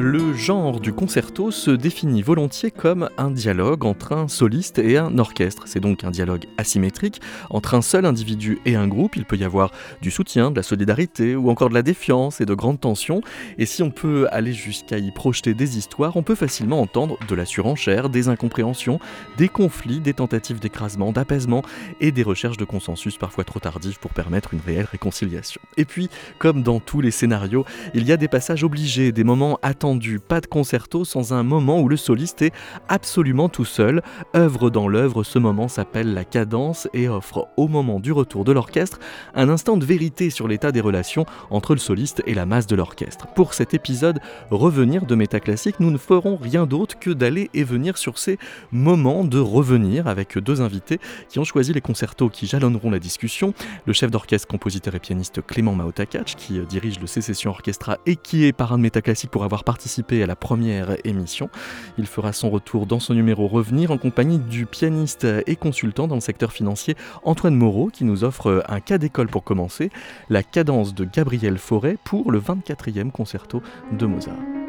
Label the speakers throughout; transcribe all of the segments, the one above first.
Speaker 1: le genre du concerto se définit volontiers comme un dialogue entre un soliste et un orchestre. C'est donc un dialogue asymétrique entre un seul individu et un groupe. Il peut y avoir du soutien, de la solidarité ou encore de la défiance et de grandes tensions. Et si on peut aller jusqu'à y projeter des histoires, on peut facilement entendre de la surenchère, des incompréhensions, des conflits, des tentatives d'écrasement, d'apaisement et des recherches de consensus parfois trop tardives pour permettre une réelle réconciliation. Et puis, comme dans tous les scénarios, il y a des passages obligés, des moments attendus pas de concerto sans un moment où le soliste est absolument tout seul. Œuvre dans l'œuvre, ce moment s'appelle la cadence et offre au moment du retour de l'orchestre un instant de vérité sur l'état des relations entre le soliste et la masse de l'orchestre. Pour cet épisode Revenir de Métaclassique, nous ne ferons rien d'autre que d'aller et venir sur ces moments de revenir avec deux invités qui ont choisi les concertos qui jalonneront la discussion. Le chef d'orchestre, compositeur et pianiste Clément Maotakach qui dirige le Sécession Orchestra et qui est parrain de Métaclassique pour avoir participé à la première émission. Il fera son retour dans son numéro Revenir en compagnie du pianiste et consultant dans le secteur financier Antoine Moreau qui nous offre un cas d'école pour commencer, la cadence de Gabriel Fauré pour le 24e concerto de Mozart.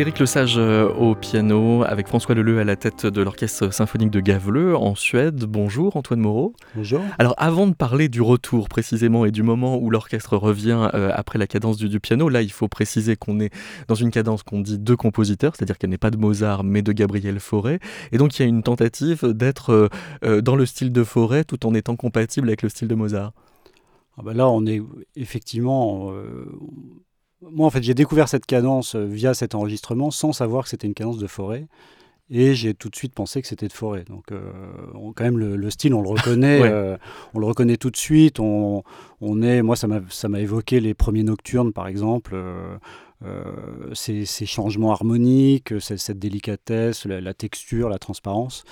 Speaker 1: Éric Lesage euh, au piano, avec François Leleu à la tête de l'Orchestre symphonique de Gavleux en Suède. Bonjour Antoine Moreau.
Speaker 2: Bonjour.
Speaker 1: Alors avant de parler du retour précisément et du moment où l'orchestre revient euh, après la cadence du, piano, là il faut préciser qu'on est dans une cadence qu'on dit de compositeurs, c'est-à-dire qu'elle n'est pas de Mozart mais de Gabriel Fauré. Et donc il y a une tentative d'être euh, dans le style de Fauré tout en étant compatible avec le style de Mozart.
Speaker 2: Ah bah là on est effectivement moi, en fait, j'ai découvert cette cadence euh, via cet enregistrement sans savoir que c'était une cadence de forêt. Et j'ai tout de suite pensé que c'était de forêt. Donc, euh, quand même, le, style, on le reconnaît, euh, on le reconnaît tout de suite. On, on est, moi, ça m'a évoqué les premiers nocturnes, par exemple. ces, ces, changements harmoniques, cette, cette délicatesse, la, texture, la transparence.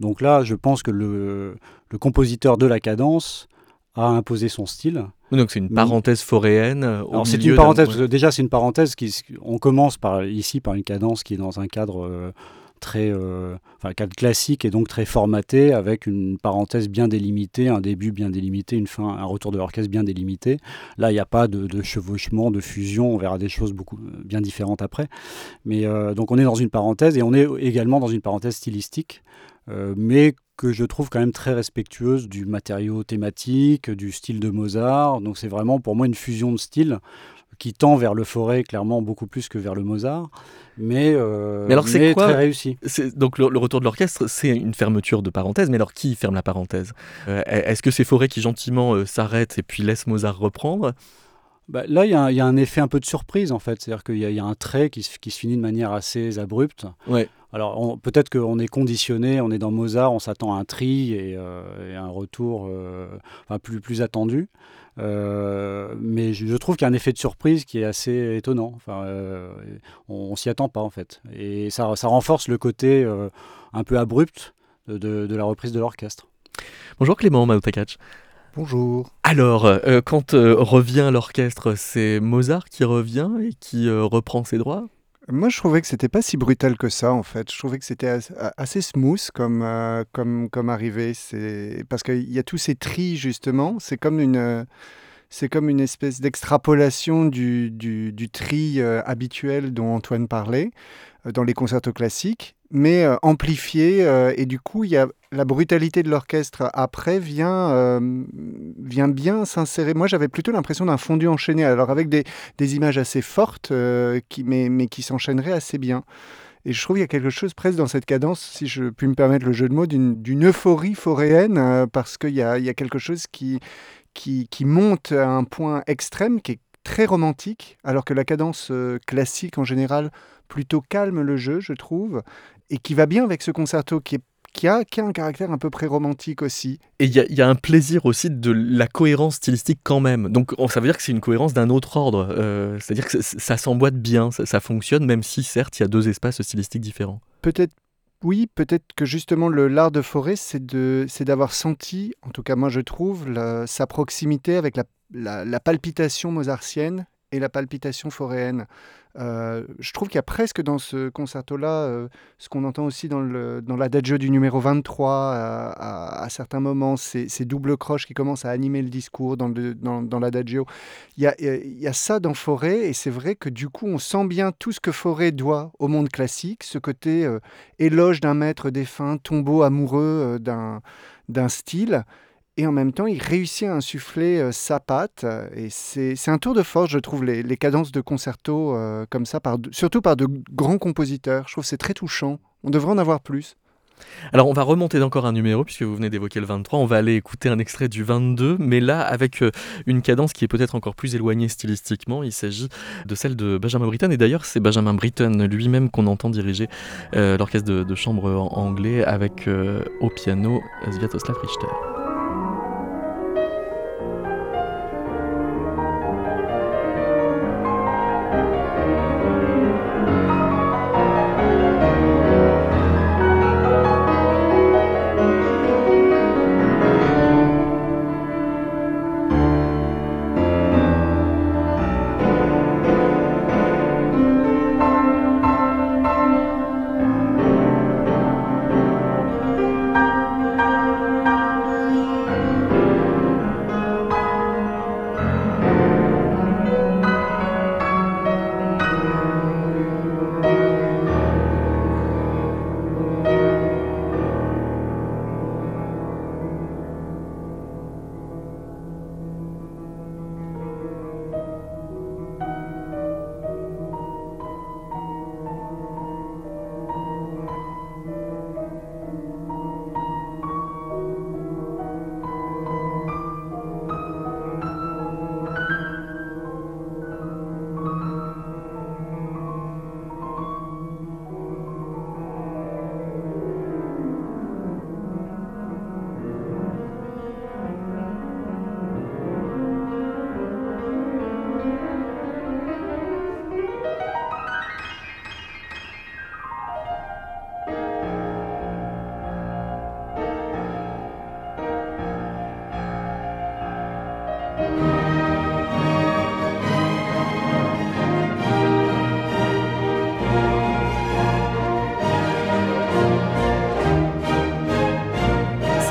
Speaker 2: Donc là, je pense que le, le compositeur de la cadence a imposé son style.
Speaker 1: Donc c'est une parenthèse foréenne. Euh,
Speaker 2: c'est une parenthèse. déjà c'est une parenthèse qui. On commence par ici par une cadence qui est dans un cadre euh, très, euh, enfin cadre classique et donc très formaté avec une parenthèse bien délimitée, un début bien délimité, une fin, un retour de l'orchestre bien délimité. Là il n'y a pas de, chevauchement, de fusion. On verra des choses beaucoup bien différentes après. Mais donc on est dans une parenthèse et on est également dans une parenthèse stylistique. mais que je trouve quand même très respectueuse du matériau thématique, du style de Mozart. Donc c'est vraiment pour moi une fusion de styles qui tend vers le forêt clairement beaucoup plus que vers le Mozart, mais, euh,
Speaker 1: mais alors c'est
Speaker 2: très réussi.
Speaker 1: Donc le, retour de l'orchestre, c'est une fermeture de parenthèse, mais alors qui ferme la parenthèse? Euh, Est-ce que c'est Forêt qui gentiment euh, s'arrête et puis laisse Mozart reprendre?
Speaker 2: Bah, Là, il y, a un effet un peu de surprise, en fait. C'est-à-dire qu'il y, a un trait qui se, qui se, finit de manière assez abrupte.
Speaker 1: Ouais.
Speaker 2: Alors, peut-être qu'on est conditionné, on est dans Mozart, on s'attend à un tri et, euh, un retour euh, enfin, plus, plus attendu. Euh, mais je, trouve qu'il y a un effet de surprise qui est assez étonnant. Enfin, on, ne s'y attend pas, en fait. Et ça, ça renforce le côté un peu abrupt de, de, la reprise de l'orchestre.
Speaker 1: Bonjour Clément Maoutakach.
Speaker 3: Bonjour.
Speaker 1: Alors, euh, quand euh, revient l'orchestre, c'est Mozart qui revient et qui euh, reprend ses droits?
Speaker 3: Moi, je trouvais que c'était pas si brutal que ça, en fait. Je trouvais que c'était assez, smooth comme, comme, comme arrivée. Parce qu'il y a tous ces tris, justement. C'est comme une c'est comme une espèce d'extrapolation du, du, du, tri habituel dont Antoine parlait dans les concertos classiques, mais amplifié. et du coup, il y a la brutalité de l'orchestre après vient, euh, vient bien s'insérer. Moi, j'avais plutôt l'impression d'un fondu enchaîné, alors avec des, des images assez fortes, euh, qui, mais, mais qui s'enchaîneraient assez bien. Et je trouve qu'il y a quelque chose presque dans cette cadence, si je puis me permettre le jeu de mots, d'une euphorie foréenne, euh, parce qu'il y a, y a, quelque chose qui, qui, qui, monte à un point extrême, qui est très romantique, alors que la cadence classique en général plutôt calme le jeu, je trouve, et qui va bien avec ce concerto qui est qui a, qui a un caractère un peu pré-romantique aussi.
Speaker 1: Et il y, y, a un plaisir aussi de la cohérence stylistique quand même. Donc ça veut dire que c'est une cohérence d'un autre ordre. Euh, c'est-à-dire que ça s'emboîte bien, ça, fonctionne, même si certes il y a deux espaces stylistiques différents.
Speaker 3: Peut-être oui, peut-être que justement le l'art de forêt, c'est d'avoir senti, en tout cas moi je trouve, sa proximité avec la, la, la palpitation mozartienne et la palpitation foréenne. Euh, je trouve qu'il y a presque dans ce concerto-là euh, ce qu'on entend aussi dans, le, dans l'adagio du numéro 23 à, certains moments, ces, ces, doubles croches qui commencent à animer le discours dans, l'adagio. Il y, a, ça dans Forêt et c'est vrai que du coup on sent bien tout ce que Forêt doit au monde classique, ce côté euh, éloge d'un maître défunt, tombeau amoureux d'un style et en même temps, il réussit à insuffler euh, sa patte. Et c'est un tour de force, je trouve, les, les cadences de concerto euh, comme ça, surtout par de grands compositeurs. Je trouve c'est très touchant. On devrait en avoir plus.
Speaker 1: Alors on va remonter d'encore un numéro puisque vous venez d'évoquer le 23, on va aller écouter un extrait du 22, mais là avec euh, une cadence qui est peut-être encore plus éloignée stylistiquement, il s'agit de celle de Benjamin Britten, et d'ailleurs c'est Benjamin Britten lui-même qu'on entend diriger l'orchestre de, chambre anglais avec au piano Sviatoslav Richter.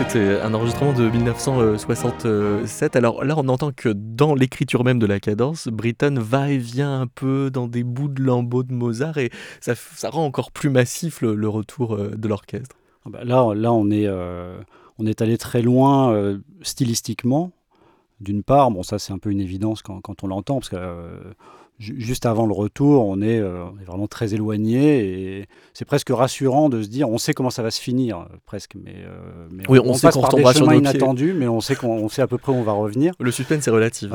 Speaker 1: C'est un enregistrement de 1967. Alors là, on entend que dans l'écriture même de la cadence, Britten va et vient un peu dans des bouts de lambeaux de Mozart et ça, rend encore plus massif le, retour euh, de l'orchestre.
Speaker 2: Ah bah là, là on, est, euh, on est allé très loin euh, stylistiquement. d'une part, bon ça c'est un peu une évidence quand, quand on l'entend, parce que juste avant le retour, on est, euh, est, vraiment très éloigné et c'est presque rassurant de se dire on sait comment ça va se finir, euh, presque. Mais, euh, mais
Speaker 1: oui, on, sait
Speaker 2: passe
Speaker 1: qu'on
Speaker 2: par des chemins inattendus, mais on sait qu'on sait à peu près où on va revenir.
Speaker 1: Le suspense est relatif.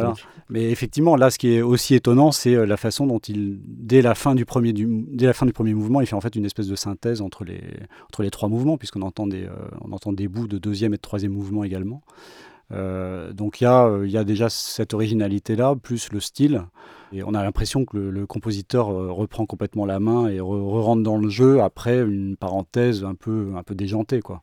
Speaker 2: Mais effectivement, là, ce qui est aussi étonnant, c'est la façon dont il, dès la fin du premier, du, dès la fin du premier mouvement, il fait en fait une espèce de synthèse entre les, entre les trois mouvements, puisqu'on entend des, on entend des bouts de deuxième et de troisième mouvement également. Euh, donc il y, a, déjà cette originalité-là, plus le style. Et on a l'impression que le, compositeur euh, reprend complètement la main et re-rentre dans le jeu après une parenthèse un peu, déjantée. Quoi.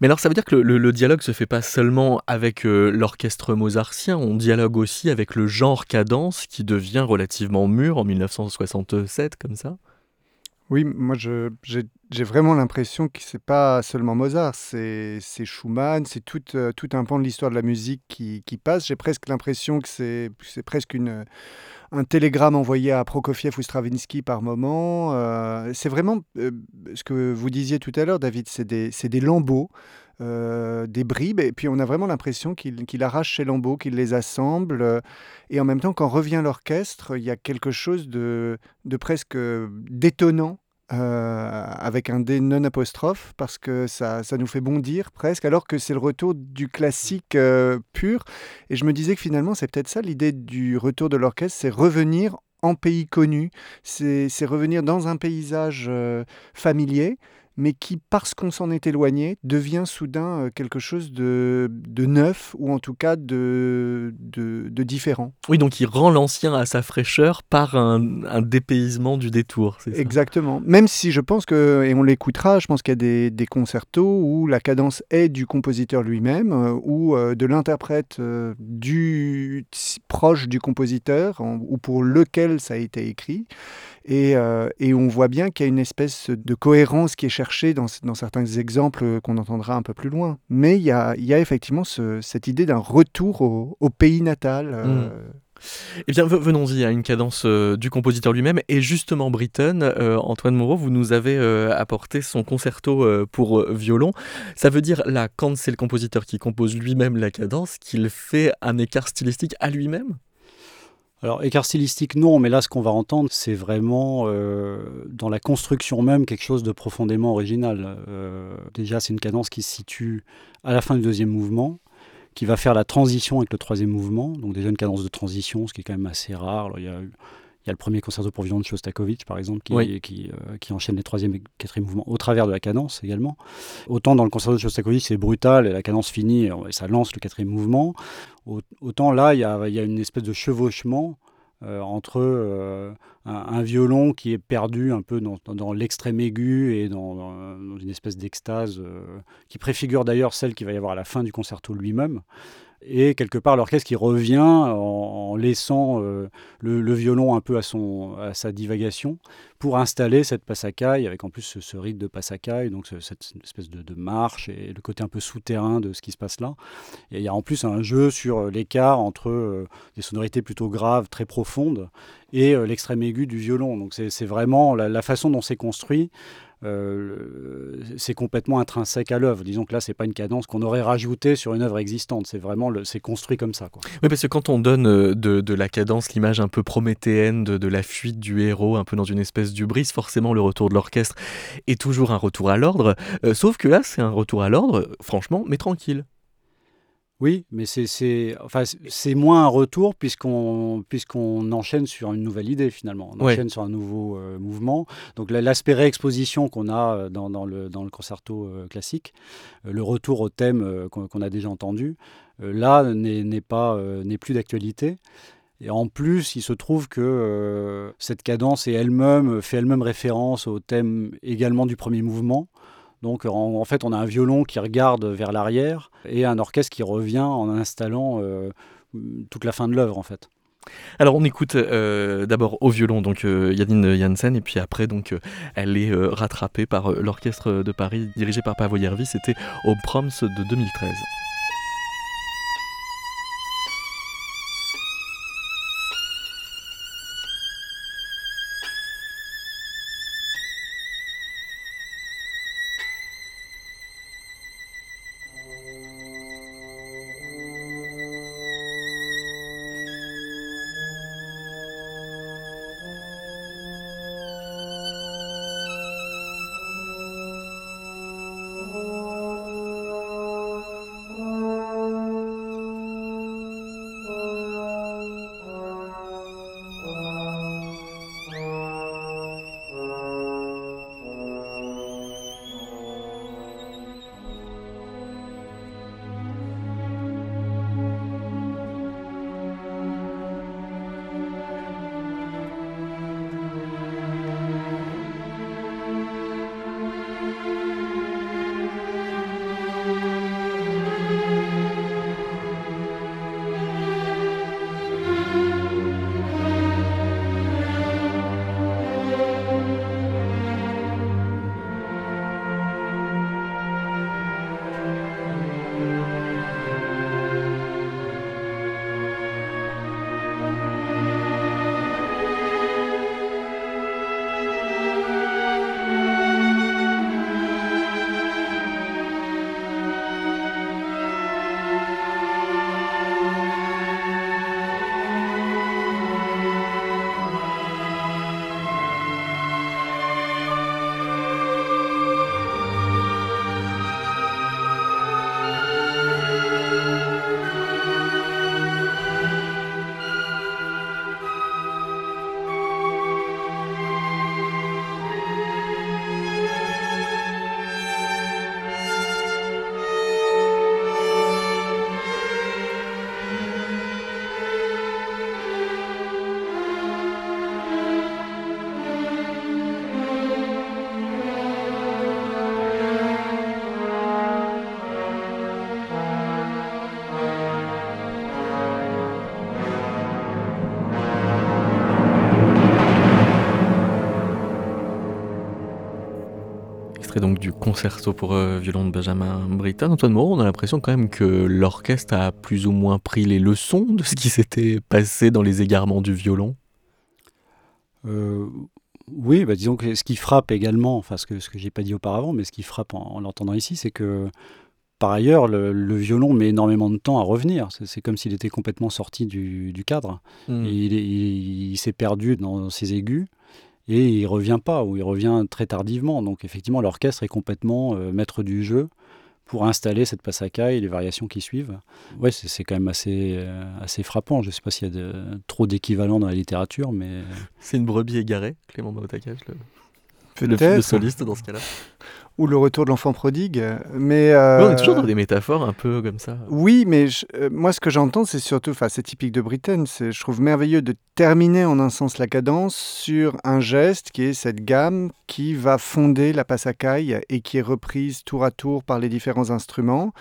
Speaker 1: Mais alors ça veut dire que le, le dialogue se fait pas seulement avec euh, l'orchestre mozartien, on dialogue aussi avec le genre cadence qui devient relativement mûr en 1967 comme ça
Speaker 3: oui, moi j'ai vraiment l'impression que c'est pas seulement Mozart, c'est Schumann, c'est tout, euh, tout un pan de l'histoire de la musique qui, qui passe. J'ai presque l'impression que c'est presque une, un télégramme envoyé à Prokofiev ou Stravinsky par moment. Euh, c'est vraiment euh, ce que vous disiez tout à l'heure, David, c'est des, des lambeaux. Euh, des bribes, et puis on a vraiment l'impression qu'il arrache ses lambeaux, qu'il les assemble, euh, et en même temps, quand revient l'orchestre, il y a quelque chose de, presque détonnant euh, avec un D non apostrophe parce que ça, ça, nous fait bondir presque, alors que c'est le retour du classique pur. Et je me disais que finalement, c'est peut-être ça l'idée du retour de l'orchestre, c'est revenir en pays connu, c'est revenir dans un paysage familier mais qui, parce qu'on s'en est éloigné, devient soudain euh, quelque chose de, de neuf, ou en tout cas de, de, de, différent.
Speaker 1: Oui, donc il rend l'ancien à sa fraîcheur par un, un dépaysement du détour.
Speaker 3: Exactement. Même si je pense que, et on l'écoutera, je pense qu'il y a des, des, concertos où la cadence est du compositeur lui-même, euh, ou euh, de l'interprète du proche du compositeur, ou pour lequel ça a été écrit. Et, et on voit bien qu'il y a une espèce de cohérence qui est cherchée dans, certains exemples qu'on entendra un peu plus loin. Mais il y a, effectivement cette idée d'un retour au, pays natal. Euh.
Speaker 1: Mmh. Eh bien, venons-y à une cadence euh, du compositeur lui-même. Et justement, Britten, euh, Antoine Moreau, vous nous avez apporté son concerto pour violon. Ça veut dire, là, quand c'est le compositeur qui compose lui-même la cadence, qu'il fait un écart stylistique à lui-même?
Speaker 2: Alors, écart stylistique, non, mais là, ce qu'on va entendre, c'est vraiment euh, dans la construction même quelque chose de profondément original. Euh, déjà, c'est une cadence qui se situe à la fin du deuxième mouvement, qui va faire la transition avec le troisième mouvement. Donc, déjà une cadence de transition, ce qui est quand même assez rare. Il y a le premier concerto pour violon de Shostakovich, par exemple, qui, qui, euh, qui, enchaîne les troisième et quatrième mouvements au travers de la cadence également. Autant dans le concerto de Shostakovich, c'est brutal et la cadence finit et ça lance le quatrième mouvement. Autant là, il y a, il y a une espèce de chevauchement euh, entre euh, un, violon qui est perdu un peu dans, dans, l'extrême aigu et dans, dans, une espèce d'extase qui préfigure d'ailleurs celle qu'il va y avoir à la fin du concerto lui-même et quelque part l'orchestre qui revient en, laissant euh, le, violon un peu à, son, à sa divagation pour installer cette passacaille avec en plus ce, rythme de passacaille, donc cette espèce de, marche et le côté un peu souterrain de ce qui se passe là. Et il y a en plus un jeu sur l'écart entre euh, des sonorités plutôt graves, très profondes, et euh, l'extrême aigu du violon. Donc c'est vraiment la, façon dont c'est construit. Euh, c'est complètement intrinsèque à l'œuvre. Disons que là, c'est pas une cadence qu'on aurait rajoutée sur une œuvre existante. C'est vraiment, c'est construit comme ça.
Speaker 1: Oui, parce que quand on donne euh, de, la cadence l'image un peu prométhéenne de, la fuite du héros, un peu dans une espèce d'ubris, forcément, le retour de l'orchestre est toujours un retour à l'ordre. Euh, sauf que là, c'est un retour à l'ordre, franchement, mais tranquille.
Speaker 2: Oui, mais c'est enfin, moins un retour puisqu'on puisqu'on enchaîne sur une nouvelle idée finalement. On enchaîne sur un nouveau euh, mouvement. Donc l'aspect réexposition qu'on a euh, dans, dans, le, dans le concerto euh, classique, le retour au thème qu'on a déjà entendu, là n'est pas n'est plus d'actualité. Et en plus, il se trouve que cette cadence est elle-même fait elle-même référence au thème également du premier mouvement. Donc en, fait, on a un violon qui regarde vers l'arrière et un orchestre qui revient en installant euh, toute la fin de l'œuvre en fait.
Speaker 1: Alors on écoute euh, d'abord au violon donc euh, Yadine Janssen et puis après donc elle est rattrapée par l'orchestre de Paris dirigé par Pavo c'était au Proms de 2013. Du concerto pour euh, violon de Benjamin Britten. Antoine Moreau, on a l'impression quand même que l'orchestre a plus ou moins pris les leçons de ce qui s'était passé dans les égarements du violon.
Speaker 2: Euh, oui, bah, disons que ce qui frappe également, enfin ce que, ce que j'ai pas dit auparavant, mais ce qui frappe en, l'entendant ici, c'est que par ailleurs, le, violon met énormément de temps à revenir. C'est comme s'il était complètement sorti du, cadre. Hmm. il s'est perdu dans ses aigus et il revient pas ou il revient très tardivement. Donc effectivement, l'orchestre est complètement euh, maître du jeu pour installer cette passaca et les variations qui suivent. Ouais, c'est quand même assez, euh, assez frappant. Je ne sais pas s'il y a trop d'équivalents dans la littérature, mais...
Speaker 1: C'est une brebis égarée, Clément Maotacage, le, le soliste dans ce cas-là
Speaker 3: ou le retour de l'enfant prodigue. Mais on
Speaker 1: est toujours dans des métaphores un peu comme ça.
Speaker 3: Oui, mais euh, moi ce que j'entends, c'est surtout, enfin c'est typique de Britten, c'est je trouve merveilleux de terminer en un sens la cadence sur un geste qui est cette gamme qui va fonder la passacaille et qui est reprise tour à tour par les différents instruments.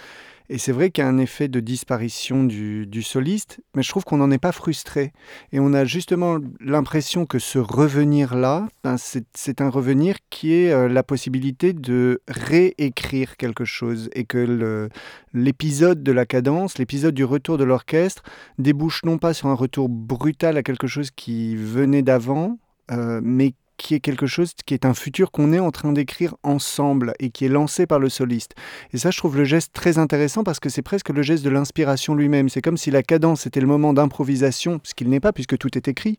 Speaker 3: Et c'est vrai qu'il y a un effet de disparition du, soliste, mais je trouve qu'on n'en est pas frustré. Et on a justement l'impression que ce revenir-là, ben, c'est un revenir qui est euh, la possibilité de réécrire quelque chose et que l'épisode de la cadence, l'épisode du retour de l'orchestre, débouche non pas sur un retour brutal à quelque chose qui venait d'avant, euh, mais qui est quelque chose qui est un futur qu'on est en train d'écrire ensemble et qui est lancé par le soliste. Et ça, je trouve le geste très intéressant parce que c'est presque le geste de l'inspiration lui-même. C'est comme si la cadence était le moment d'improvisation, ce qu'il n'est pas puisque tout est écrit,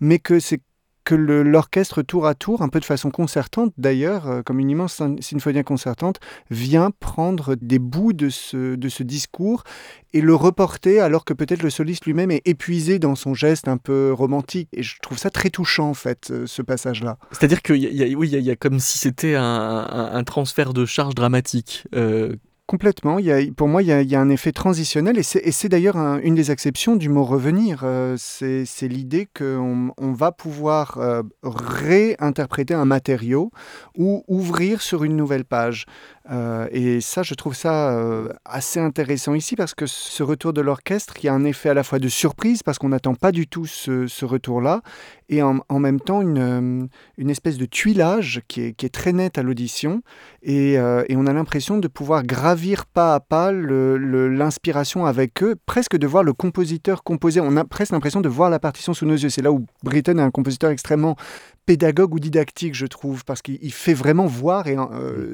Speaker 3: mais que c'est que l'orchestre tour à tour, un peu de façon concertante d'ailleurs, euh, comme une immense symphonie concertante, vient prendre des bouts de ce, de ce discours et le reporter alors que peut-être le soliste lui-même est épuisé dans son geste un peu romantique. Et je trouve ça très touchant en fait, euh, ce passage-là.
Speaker 1: C'est-à-dire qu'il y, a, oui, y, comme si c'était un, transfert de charge dramatique.
Speaker 3: Euh, Complètement. Pour moi, il y, a, un effet transitionnel et c'est d'ailleurs une des exceptions du mot revenir. Euh, c'est l'idée qu'on on va pouvoir euh, réinterpréter un matériau ou ouvrir sur une nouvelle page. Euh, et ça, je trouve ça euh, assez intéressant ici parce que ce retour de l'orchestre, il y a un effet à la fois de surprise parce qu'on n'attend pas du tout ce, retour-là, et en, même temps une, euh, une, espèce de tuilage qui est, très net à l'audition, et, on a l'impression de pouvoir gravir pas à pas l'inspiration avec eux, presque de voir le compositeur composer. On a presque l'impression de voir la partition sous nos yeux. C'est là où Britten est un compositeur extrêmement pédagogue ou didactique, je trouve, parce qu'il fait vraiment voir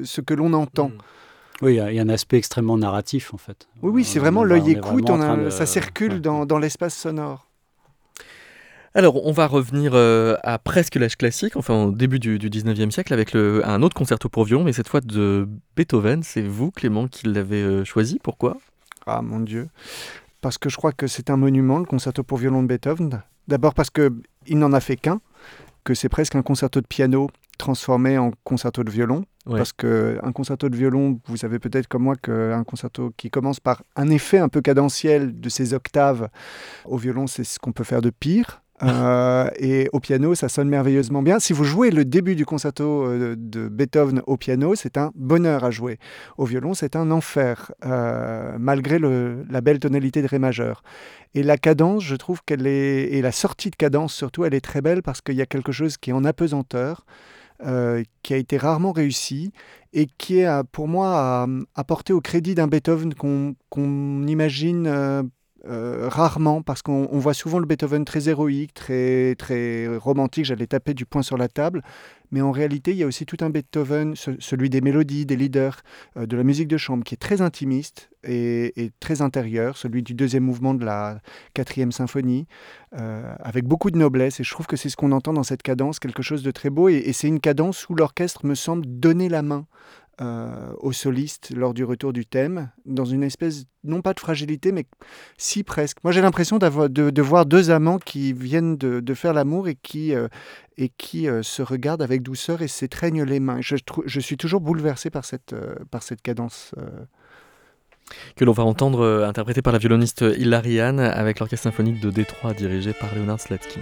Speaker 3: ce que l'on entend. Mm.
Speaker 2: Oui, il y, a un aspect extrêmement narratif, en fait.
Speaker 3: Oui, oui, c'est vraiment l'œil écoute, ça circule dans, l'espace sonore.
Speaker 1: Alors, on va revenir euh, à presque l'âge classique, enfin au début du, 19e siècle, avec le, un autre concerto pour violon, mais cette fois de Beethoven. C'est vous, Clément, qui l'avez euh, choisi. Pourquoi?
Speaker 3: Ah, mon Dieu. Parce que je crois que c'est un monument, le concerto pour violon de Beethoven. D'abord parce qu'il n'en a fait qu'un, que c'est presque un concerto de piano transformé en concerto de violon. Parce qu'un concerto de violon, vous savez peut-être comme moi qu'un concerto qui commence par un effet un peu cadentiel de ces octaves, au violon, c'est ce qu'on peut faire de pire. Euh, et au piano, ça sonne merveilleusement bien. Si vous jouez le début du concerto euh, de Beethoven au piano, c'est un bonheur à jouer. Au violon, c'est un enfer, euh, malgré la belle tonalité de Ré majeur. Et la cadence, je trouve qu'elle est, et la sortie de cadence surtout, elle est très belle parce qu'il y a quelque chose qui est en apesanteur, qui a été rarement réussi et qui est pour moi à, porter au crédit d'un Beethoven qu'on imagine rarement, parce qu'on voit souvent le Beethoven très héroïque, très, très romantique, j'allais taper du poing sur la table, mais en réalité, il y a aussi tout un Beethoven, celui des mélodies, des leaders, euh, de la musique de chambre, qui est très intimiste et, très intérieur, celui du deuxième mouvement de la quatrième symphonie, euh, avec beaucoup de noblesse, et je trouve que c'est ce qu'on entend dans cette cadence, quelque chose de très beau, et c'est une cadence où l'orchestre me semble donner la main euh, au soliste lors du retour du thème, dans une espèce, non pas de fragilité, mais si presque. Moi j'ai l'impression de, voir deux amants qui viennent de, faire l'amour et qui, euh, et qui euh, se regardent avec douceur et s'étreignent les mains. Je, suis toujours bouleversé par cette, par cette cadence.
Speaker 1: Que l'on va entendre interprétée par la violoniste Hilariane avec l'orchestre symphonique de Détroit dirigé par Leonard Slatkin.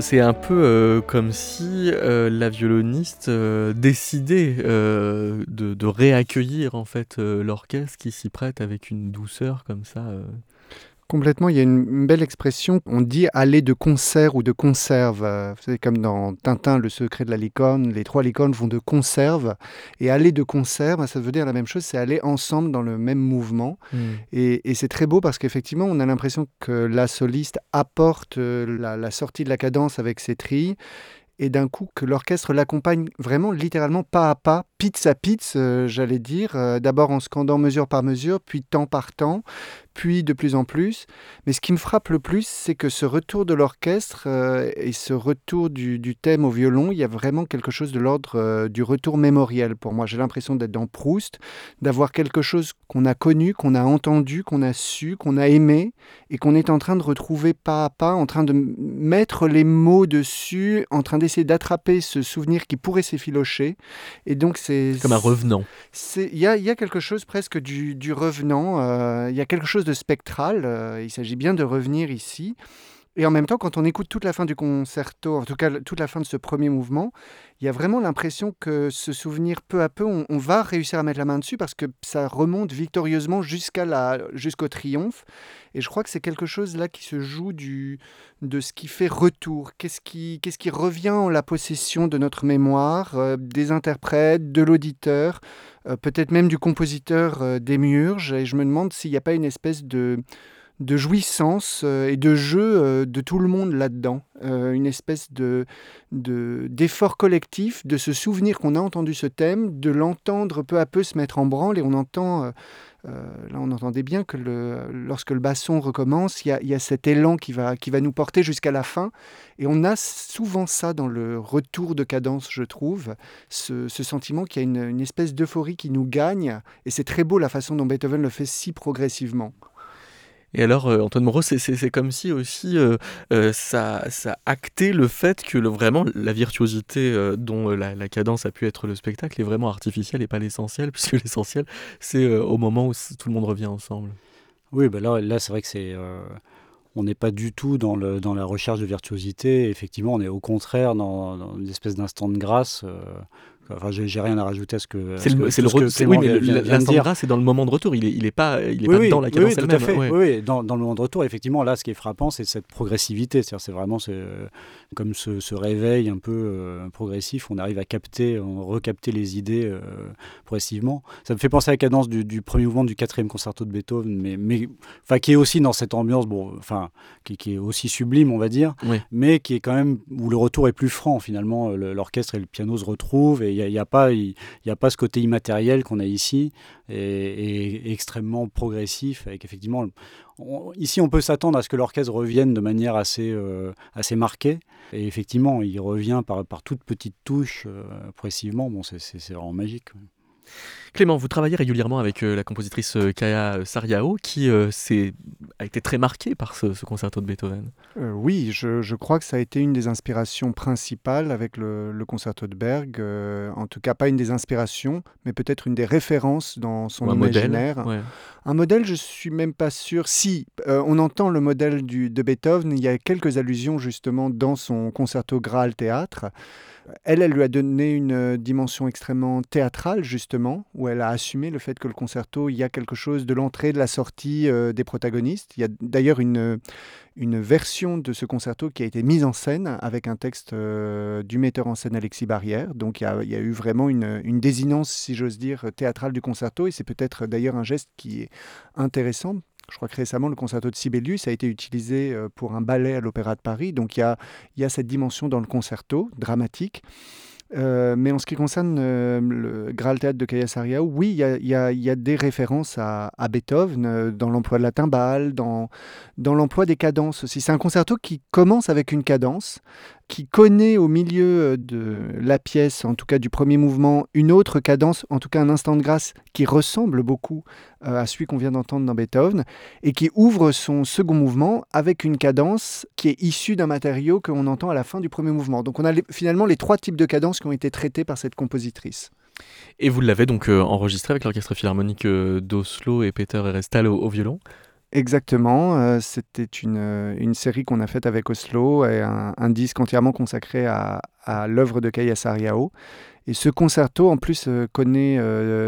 Speaker 1: C'est un peu euh, comme si euh, la violoniste euh, décidait de, de, réaccueillir en fait l'orchestre qui s'y prête avec une douceur comme ça.
Speaker 3: Complètement, il y a une, belle expression, on dit aller de concert ou de conserve. C'est comme dans Tintin, le secret de la licorne, les trois licornes vont de conserve. Et aller de conserve, ça veut dire la même chose, c'est aller ensemble dans le même mouvement. Hmm. Et, c'est très beau parce qu'effectivement, on a l'impression que la soliste apporte euh, la, la sortie de la cadence avec ses trilles et d'un coup que l'orchestre l'accompagne vraiment littéralement pas à pas, pizza à pizza, euh, j'allais dire, euh, d'abord en scandant mesure par mesure, puis temps par temps, puis de plus en plus. Mais ce qui me frappe le plus, c'est que ce retour de l'orchestre euh, et ce retour du, thème au violon, il y a vraiment quelque chose de l'ordre du retour mémoriel pour moi. J'ai l'impression d'être dans Proust, d'avoir quelque chose qu'on a connu, qu'on a entendu, qu'on a su, qu'on a aimé, et qu'on est en train de retrouver pas à pas, en train de mettre les mots dessus, en train d'essayer d'attraper ce souvenir qui pourrait s'effilocher. Et donc c'est...
Speaker 1: Comme un revenant.
Speaker 3: Il y a, y a, quelque chose presque du, du revenant, euh, il y a quelque chose de spectral, euh, il s'agit bien de revenir ici. Et en même temps, quand on écoute toute la fin du concerto, en tout cas toute la fin de ce premier mouvement, il y a vraiment l'impression que ce souvenir, peu à peu, on, va réussir à mettre la main dessus parce que ça remonte victorieusement jusqu'à la, jusqu'au triomphe. Et je crois que c'est quelque chose là qui se joue de ce qui fait retour. Qu'est-ce qui, qu'est-ce qui revient en la possession de notre mémoire, euh, des interprètes, de l'auditeur, euh, peut-être même du compositeur euh. Et je me demande s'il n'y a pas une espèce de de jouissance euh, et de jeu euh, de tout le monde là-dedans. Euh, une espèce de, d'effort collectif, de se souvenir qu'on a entendu ce thème, de l'entendre peu à peu se mettre en branle. Et on entend, là on entendait bien que le, lorsque le basson recommence, il y a, cet élan qui va, qui va nous porter jusqu'à la fin. Et on a souvent ça dans le retour de cadence, je trouve, ce, sentiment qu'il y a une, une espèce d'euphorie qui nous gagne. Et c'est très beau la façon dont Beethoven le fait si progressivement.
Speaker 1: Et alors, euh, Antoine Moreau, c'est comme si aussi euh, euh, ça, ça actait le fait que vraiment la virtuosité dont la, cadence a pu être le spectacle est vraiment artificielle et pas l'essentiel, puisque l'essentiel, c'est au moment où tout le monde revient ensemble.
Speaker 2: Oui, bah là, là c'est vrai que c'est on n'est pas du tout dans, le, dans la recherche de virtuosité. Effectivement, on est au contraire dans une espèce d'instant de grâce Enfin, j'ai rien à rajouter à ce que.
Speaker 1: C'est le, le, oui, mais c'est dans le moment de retour. Il est, il est pas, il est pas dans la cadence à fait.
Speaker 2: Oui, dans, dans, le moment de retour, effectivement, là, ce qui est frappant, c'est cette progressivité. C'est vraiment comme ce, ce, réveil un peu euh, progressif. On arrive à capter, on recapter les idées euh, progressivement. Ça me fait penser à la cadence du, du, premier mouvement du quatrième concerto de Beethoven, mais, mais enfin, qui est aussi dans cette ambiance, bon, enfin, qui, qui, est aussi sublime, on va dire, mais qui est quand même où le retour est plus franc finalement. L'orchestre et le piano se retrouvent et il n'y a, a, pas, il, a pas ce côté immatériel qu'on a ici et, extrêmement progressif. Avec effectivement, ici, on peut s'attendre à ce que l'orchestre revienne de manière assez, euh, assez marquée. Et effectivement, il revient par, par toutes petites touches euh, progressivement. Bon, c'est vraiment magique.
Speaker 1: Clément, vous travaillez régulièrement avec euh, la compositrice euh, Kaya Sariao, qui euh, a été très marquée par ce, concerto de Beethoven.
Speaker 3: oui, je, crois que ça a été une des inspirations principales avec le, concerto de Berg. en tout cas, pas une des inspirations, mais peut-être une des références dans son imaginaire.
Speaker 1: Modèle,
Speaker 3: Un modèle, je suis même pas sûr. Si on entend le modèle du, de Beethoven, il y a quelques allusions justement dans son concerto Graal Théâtre. Elle, elle lui a donné une euh, dimension extrêmement théâtrale, justement, où elle a assumé le fait que le concerto, il y a quelque chose de l'entrée, de la sortie euh, des protagonistes. Il y a d'ailleurs une, euh, une version de ce concerto qui a été mise en scène avec un texte du metteur en scène Alexis Barrière. Donc il y a, eu vraiment une, une désinence, si j'ose dire, théâtrale du concerto. Et c'est peut-être d'ailleurs un geste qui est intéressant je crois que récemment, le concerto de Sibelius a été utilisé euh, pour un ballet à l'Opéra de Paris. Donc il y a, cette dimension dans le concerto dramatique. Euh, mais en ce qui concerne euh, le Graal Théâtre de Kaya oui, il y a, des références à, Beethoven dans l'emploi de la timbale, dans l'emploi des cadences aussi. C'est un concerto qui commence avec une cadence, qui connaît au milieu euh, de la pièce, en tout cas du premier mouvement, une autre cadence, en tout cas un instant de grâce qui ressemble beaucoup euh, à celui qu'on vient d'entendre dans Beethoven, et qui ouvre son second mouvement avec une cadence qui est issue d'un matériau qu'on entend à la fin du premier mouvement. Donc on a finalement les trois types de cadences qui ont été traités par cette compositrice.
Speaker 1: Et vous l'avez donc euh, enregistré avec l'Orchestre Philharmonique d'Oslo et Peter Erestal au violon?
Speaker 3: Exactement. Euh, C'était une, euh, une série qu'on a faite avec Oslo et un, disque entièrement consacré à, l'œuvre de Kaya Sariao. Et ce concerto, en plus, euh, connaît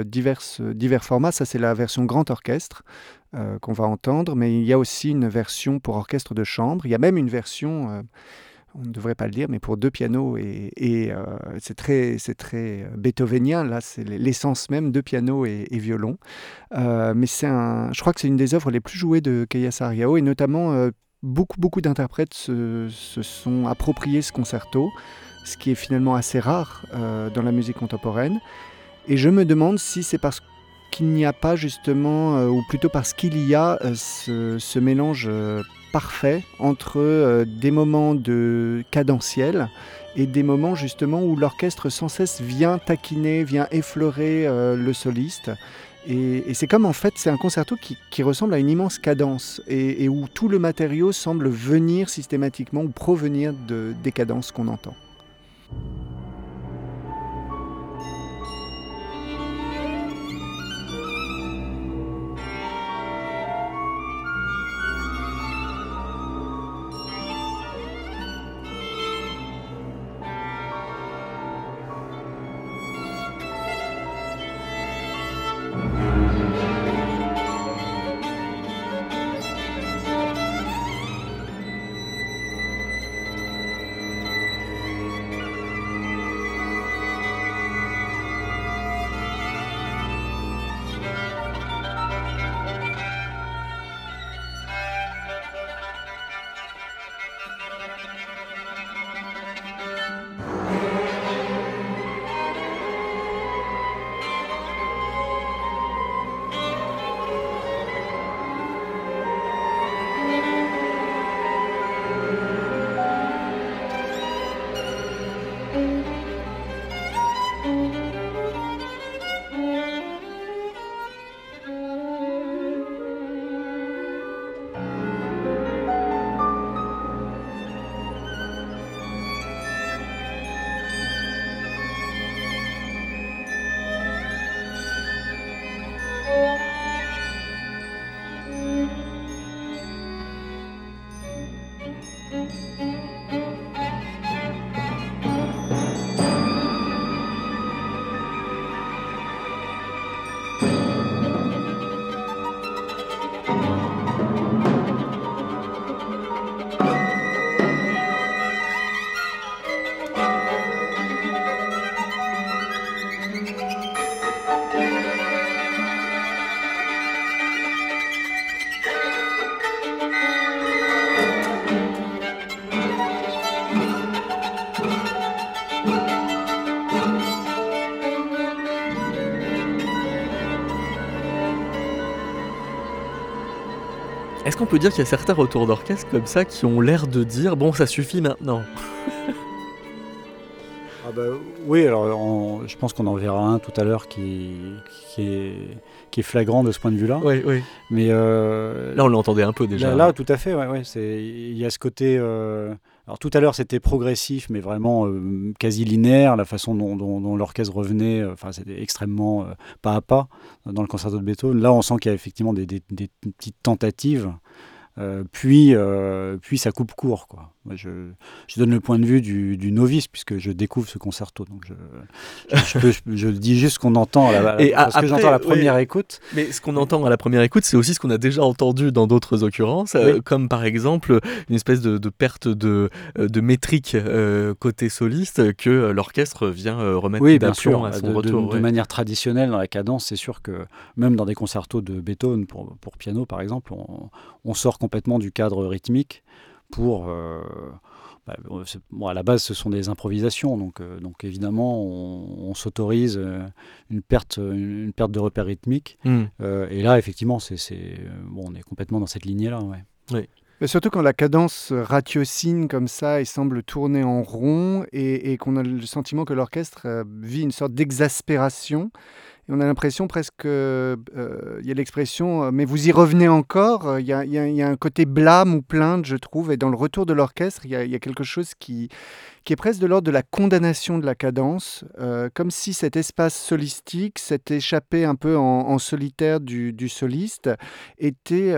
Speaker 3: diverses- divers formats. Ça, c'est la version grand orchestre qu'on va entendre, mais il y a aussi une version pour orchestre de chambre. Il y a même une version, on ne devrait pas le dire, mais pour deux pianos. Et, et, euh, c'est très, très beethovenien. Là, c'est l'essence même, deux pianos et, violon. Euh, mais un, je crois que c'est une des œuvres les plus jouées de Kaya Sariao, et notamment euh, beaucoup, beaucoup d'interprètes se, se sont appropriés ce concerto, ce qui est finalement assez rare euh, dans la musique contemporaine. Et je me demande si c'est parce qu'il n'y a pas justement, euh, ou plutôt parce qu'il y a euh, ce, mélange euh, parfait entre des moments de cadentiel et des moments justement où l'orchestre sans cesse vient taquiner, vient effleurer le soliste. Et, c'est comme en fait, c'est un concerto qui, qui ressemble à une immense cadence et, et où tout le matériau semble venir systématiquement ou provenir de, des cadences qu'on entend.
Speaker 1: Peut dire qu'il y a certains retours d'orchestre comme ça qui ont l'air de dire bon ça suffit maintenant
Speaker 2: Ah bah, oui, alors on- je pense qu'on en verra un tout à l'heure qui, qui, est, qui est flagrant de ce point de vue-là.
Speaker 1: Oui, oui.
Speaker 2: Mais euh,
Speaker 1: Là on l'entendait un peu déjà.
Speaker 2: Là, là, tout à fait, ouais, ouais, c'est, il y a ce côté. euh, alors tout à l'heure c'était progressif, mais vraiment euh, quasi linéaire, la façon dont, dont- dont l'orchestre revenait, euh, enfin c'était extrêmement euh, pas à pas dans le concerto de Beethoven. Là on sent qu'il y a effectivement des, des- des petites tentatives, euh, puis, euh, puis ça coupe court. Quoi. Moi, je, je donne le point de vue du, du novice puisque je découvre ce concerto, donc je, je, je peux- je dis juste ce qu'on entend, à la,
Speaker 1: Et
Speaker 2: parce que j'entends à la
Speaker 1: oui.
Speaker 2: première écoute.
Speaker 1: Mais ce qu'on entend à la première écoute, c'est aussi ce qu'on a déjà entendu dans d'autres occurrences, euh, comme par exemple une espèce de, de perte de, euh, de métrique euh, côté soliste que l'orchestre vient remettre
Speaker 2: Oui, bien sûr.
Speaker 1: à
Speaker 2: De,
Speaker 1: son
Speaker 2: de-
Speaker 1: retour.
Speaker 2: de
Speaker 1: ouais.
Speaker 2: manière traditionnelle dans la cadence, c'est sûr que même dans des concertos de Beethoven pour, pour piano, par exemple, on, on sort complètement du cadre rythmique pour. euh, bah, bon, à la base, ce sont des improvisations, donc, euh, donc évidemment, on, on s'autorise euh, une perte, une, perte de repère rythmique.
Speaker 1: Hmm.
Speaker 2: Et là, effectivement, c'est, c'est, bon, on est complètement dans cette lignée-là. Ouais.
Speaker 3: Surtout quand la cadence ratiocine comme ça et semble tourner en rond et, qu'on a le sentiment que l'orchestre euh, vit une sorte d'exaspération. Et on a l'impression presque, euh, il y a l'expression, euh, mais vous y revenez encore. Il y, a, un côté blâme ou plainte, je trouve. Et dans le retour de l'orchestre, il y, a- quelque chose qui, est presque de l'ordre de la condamnation de la cadence, comme si cet espace solistique, cet échappé un peu en, solitaire du, soliste, était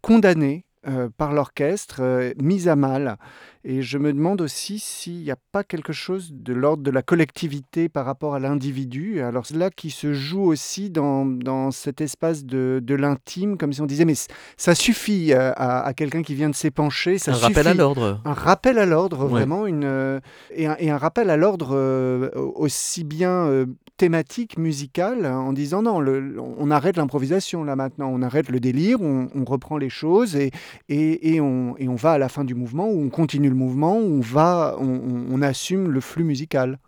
Speaker 3: condamné euh, par l'orchestre, euh, mis à mal. Et je me demande aussi s'il n'y a pas quelque chose de l'ordre de la collectivité par rapport à l'individu. Alors là qui se joue aussi dans, dans cet espace de, de l'intime, comme si on disait, mais ça suffit euh, à, à quelqu'un qui vient de s'épancher. Ça
Speaker 1: un rappel à l'ordre.
Speaker 3: Un rappel à l'ordre,
Speaker 1: Ouais.
Speaker 3: vraiment, une, euh, et, un, et un rappel à l'ordre aussi bien thématique, musical, hein, en disant non, le- on arrête l'improvisation là maintenant, on arrête le délire, on, on reprend les choses et, et, et on, et on va à la fin du mouvement, où on continue le mouvement, où on, va, on, on- on assume le flux musical.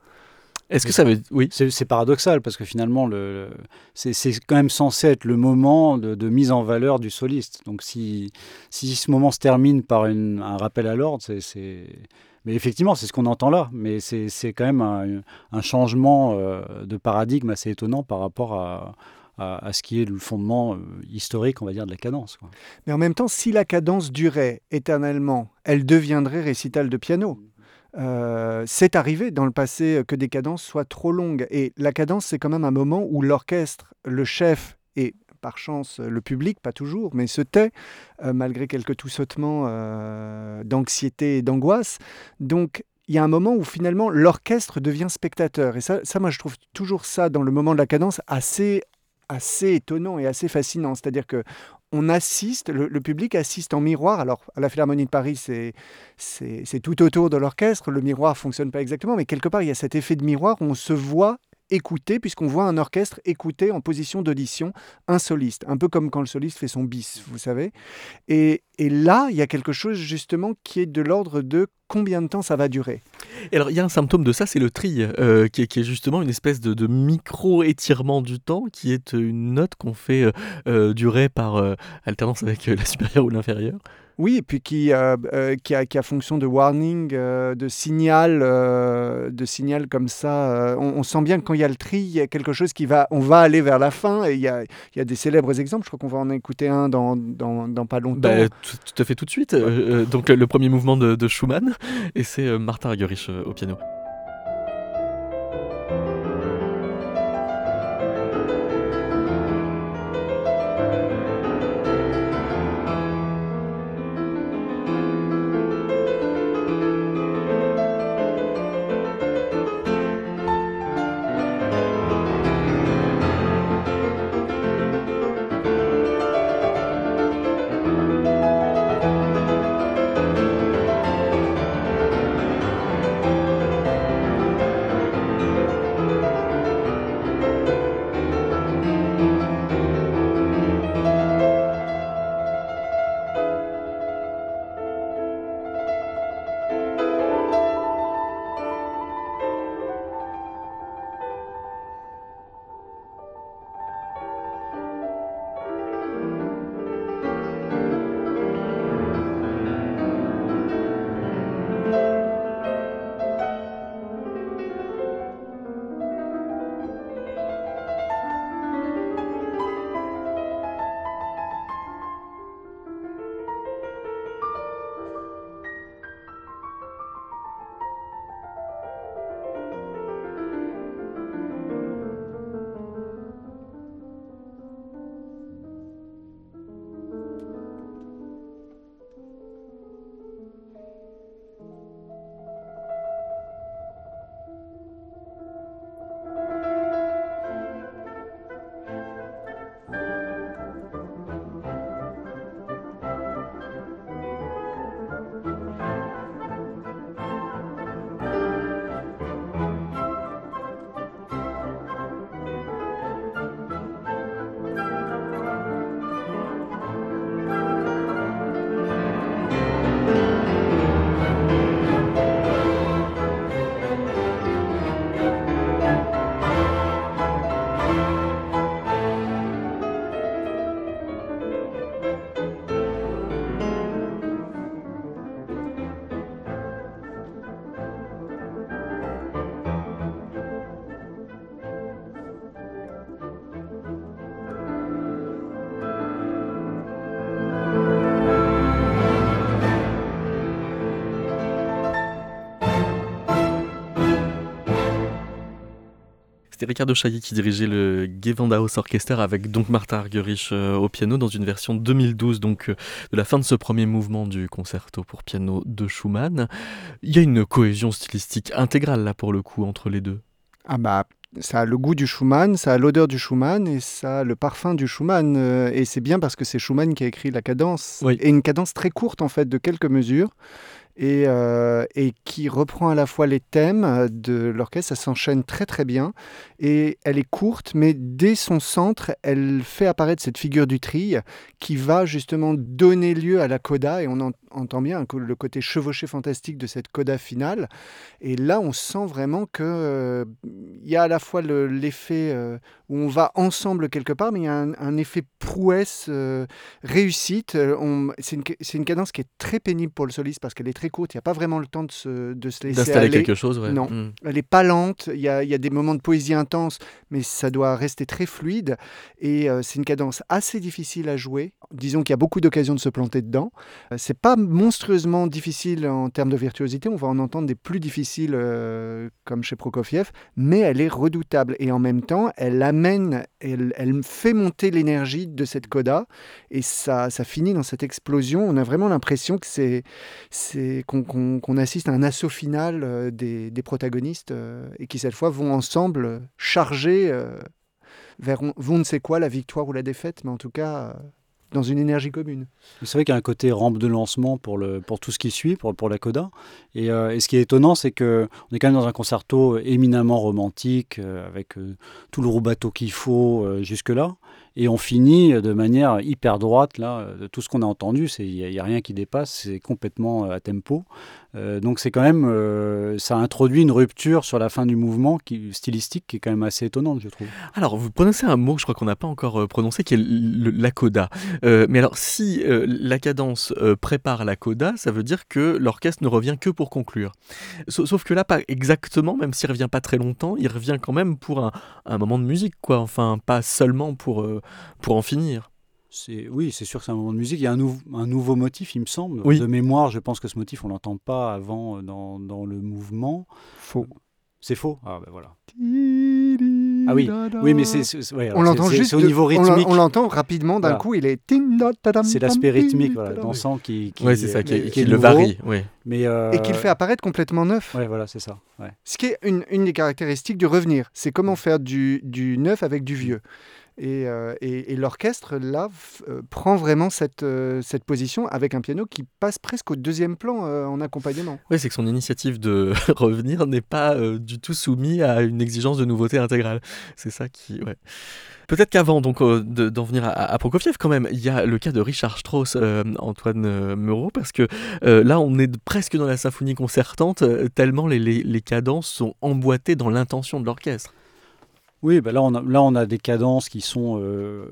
Speaker 1: Est-ce que ça veut. Oui.
Speaker 2: C'est paradoxal parce que finalement, le, le- c'est c'est quand même censé être le moment de, de mise en valeur du soliste. Donc si, si ce moment se termine par une- un rappel à l'ordre, c'est... Mais effectivement, c'est ce qu'on entend là. Mais c'est quand même un, changement euh, de paradigme assez étonnant par rapport à, à, ce qui est le fondement euh, historique, on va dire, de la cadence.
Speaker 3: Mais en même temps, si la cadence durait éternellement, elle deviendrait récital de piano. Euh, c'est arrivé dans le passé que des cadences soient trop longues. Et la cadence, c'est quand même un moment où l'orchestre, le chef et par chance le public, pas toujours, mais se tait, euh, malgré quelques tout-sautements euh, d'anxiété et d'angoisse. Donc, il y a un moment où finalement l'orchestre devient spectateur. Et ça, ça, moi, je trouve toujours ça dans le moment de la cadence assez, assez étonnant et assez fascinant. C'est-à-dire que on assiste, le, public assiste en miroir. Alors, à la Philharmonie de Paris, c'est c'est c'est tout autour de l'orchestre. Le miroir fonctionne pas exactement, mais quelque part, il y a cet effet de miroir où on se voit écouter, puisqu'on voit un orchestre écouter en position d'audition un soliste, un peu comme quand le soliste fait son bis, vous savez. Et, là, il y a quelque chose justement qui est de l'ordre de combien de temps ça va durer.
Speaker 1: Et alors, il y a un symptôme de ça, c'est le tri, euh, qui, est, justement une espèce de, micro-étirement du temps, qui est une note qu'on fait euh, euh, durer par alternance avec la supérieure ou l'inférieure.
Speaker 3: Oui, et puis qui, euh, euh, qui, a, qui a fonction de warning, euh, de signal, de signal comme ça. on, on sent bien que quand il y a le tri, il y a quelque chose qui va, on va aller vers la fin. Et il y a, il y a des célèbres exemples. Je crois qu'on va en écouter un dans, dans, dans pas longtemps.
Speaker 1: Bah, tout, tout à fait tout de suite. Donc, le, le premier mouvement de, de Schumann, et c'est Martha Argerich au piano. C'était Ricardo Chailly qui dirigeait le Gewandhaus Orchester avec donc Martha Argerich euh, au piano dans une version 2012 donc euh, de la fin de ce premier mouvement du concerto pour piano de Schumann. Il y a une cohésion stylistique intégrale là pour le coup entre les deux.
Speaker 3: Ah bah ça a le goût du Schumann, ça a l'odeur du Schumann et ça a le parfum du Schumann. Euh, et c'est bien parce que c'est Schumann qui a écrit la cadence.
Speaker 1: Oui.
Speaker 3: Et une cadence très courte en fait de quelques mesures. Et, euh, et qui reprend à la fois les thèmes de l'orchestre, ça s'enchaîne très très bien. Et elle est courte, mais dès son centre, elle fait apparaître cette figure du trille qui va justement donner lieu à la coda. Et on en- entend bien le côté chevauché fantastique de cette coda finale. Et là, on sent vraiment que euh, y a à la fois le- l'effet euh, où on va ensemble quelque part, mais il y a un, effet prouesse, euh, réussite. C'est une, une cadence qui est très pénible pour le soliste parce qu'elle est très courte. Il n'y a pas vraiment le temps de se, de se laisser
Speaker 1: D'installer
Speaker 3: aller.
Speaker 1: quelque chose, ouais.
Speaker 3: Non.
Speaker 1: Mm.
Speaker 3: Elle n'est pas lente, il y, a, il y a des moments de poésie intense, mais ça doit rester très fluide. Et euh, c'est une cadence assez difficile à jouer. Disons qu'il y a beaucoup d'occasions de se planter dedans. Euh, c'est pas monstrueusement difficile en termes de virtuosité, on va en entendre des plus difficiles euh, comme chez Prokofiev, mais elle est redoutable. Et en même temps, elle amène, elle, elle fait monter l'énergie de cette coda, et ça, ça finit dans cette explosion. On a vraiment l'impression que c'est c'est qu'on assiste à un assaut final euh, des, des protagonistes euh, et qui cette fois vont ensemble charger euh, vers on, ne sait quoi, la victoire ou la défaite, mais en tout cas dans une énergie commune.
Speaker 2: C'est vrai qu'il y a un côté rampe de lancement pour, le, pour tout ce qui suit, pour, pour la coda. Et, et ce qui est étonnant, c'est qu'on est quand même dans un concerto éminemment romantique, avec tout le roubateau qu'il faut jusque-là. Et on finit de manière hyper droite, là, euh, tout ce qu'on a entendu. Il n'y a, rien qui dépasse, c'est complètement euh, à tempo. Euh, donc c'est quand même, ça introduit une rupture sur la fin du mouvement qui, stylistique qui est quand même assez étonnante, je trouve.
Speaker 1: Alors, vous prononcez un mot que je crois qu'on n'a pas encore prononcé, qui est la coda. Mais alors, si la cadence prépare la coda, ça veut dire que l'orchestre ne revient que pour conclure. Sa- Sauf que là, pas exactement, même s'il revient pas très longtemps, il revient quand même pour un, un moment de musique, quoi. Enfin, pas seulement pour, pour en finir.
Speaker 2: C'est, oui, c'est sûr que c'est un moment de musique. Il y a un, nou- un nouveau motif, il me semble.
Speaker 1: Oui.
Speaker 2: De mémoire, je pense que ce motif, on l'entend pas avant euh, dans, dans le mouvement.
Speaker 3: Faux.
Speaker 2: C'est faux? Ah ben voilà. Ah oui, oui, mais c'est, ouais,
Speaker 3: On l'entend juste
Speaker 2: au niveau rythmique.
Speaker 3: On l'entend rapidement d'un
Speaker 2: Voilà.
Speaker 3: coup, il est.
Speaker 2: C'est l'aspect rythmique, voilà,
Speaker 3: dansant.
Speaker 2: qui, qui,
Speaker 1: Oui, c'est ça, qui,
Speaker 2: qui
Speaker 1: qui
Speaker 2: est
Speaker 1: le
Speaker 2: nouveau,
Speaker 1: varie. Oui.
Speaker 2: Mais euh,
Speaker 3: Et qu'il fait apparaître complètement neuf.
Speaker 2: Ouais, voilà, c'est ça. ouais.
Speaker 3: Ce qui est une, une des caractéristiques du revenir. C'est comment faire du, du neuf avec du vieux. Et, euh, et- l'orchestre, là, euh, prend vraiment cette, euh, cette position avec un piano qui passe presque au deuxième plan en accompagnement.
Speaker 1: Oui, c'est que son initiative de revenir n'est pas du tout soumise à une exigence de nouveauté intégrale. C'est ça qui. Peut-être qu'avant donc de- d'en venir à, Prokofiev, quand même, il y a le cas de Richard Strauss, Antoine euh, parce que là, on est presque dans la symphonie concertante, tellement les- les cadences sont emboîtées dans l'intention de l'orchestre.
Speaker 2: Oui, ben là, on a, là, on a des cadences qui sont euh,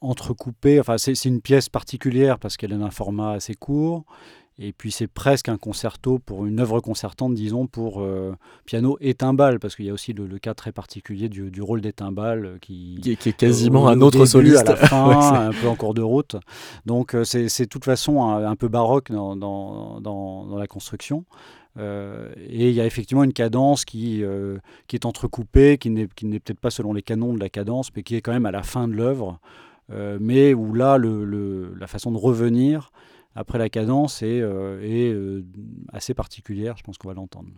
Speaker 2: entrecoupées. Enfin, c'est c'est une pièce particulière parce qu'elle a un format assez court. Et puis, c'est presque un concerto pour une œuvre concertante, disons, pour euh, piano et timbales, parce qu'il y a aussi le, le cas très particulier du, du rôle des timbales qui,
Speaker 1: Qui, est- qui est quasiment
Speaker 2: au-
Speaker 1: un
Speaker 2: au
Speaker 1: autre
Speaker 2: début,
Speaker 1: soliste.
Speaker 2: à la fin,
Speaker 1: Ouais,
Speaker 2: un peu en cours de route. Donc euh, c'est c'est de toute façon un, un peu baroque dans, dans, dans- dans la construction. Euh, et il y a effectivement une cadence qui, euh, qui est entrecoupée, qui n'est peut-être pas selon les canons de la cadence, mais qui est quand même à la fin de l'œuvre. Euh, mais où là, le, le- la façon de revenir après la cadence est, est, assez particulière, je pense qu'on va l'entendre.